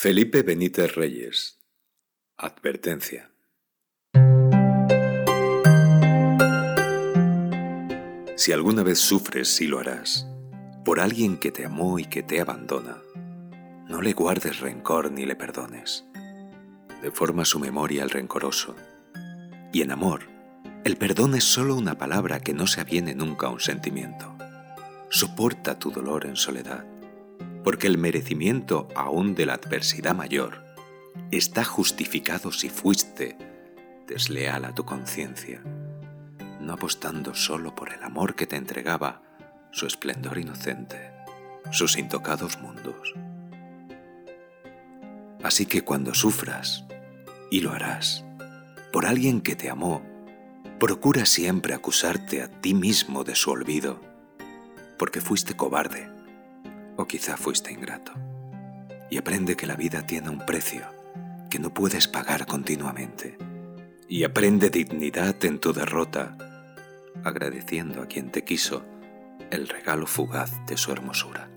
Felipe Benítez Reyes. Advertencia. Si alguna vez sufres, y lo harás, por alguien que te amó y que te abandona, no le guardes rencor ni le perdones. Deforma su memoria el rencoroso. Y en amor, el perdón es solo una palabra que no se aviene nunca a un sentimiento. Soporta tu dolor en soledad porque el merecimiento aún de la adversidad mayor está justificado si fuiste desleal a tu conciencia, no apostando solo por el amor que te entregaba su esplendor inocente, sus intocados mundos. Así que cuando sufras, y lo harás, por alguien que te amó, procura siempre acusarte a ti mismo de su olvido, porque fuiste cobarde o quizá fuiste ingrato. Y aprende que la vida tiene un precio que no puedes pagar continuamente. Y aprende dignidad en tu derrota, agradeciendo a quien te quiso el regalo fugaz de su hermosura.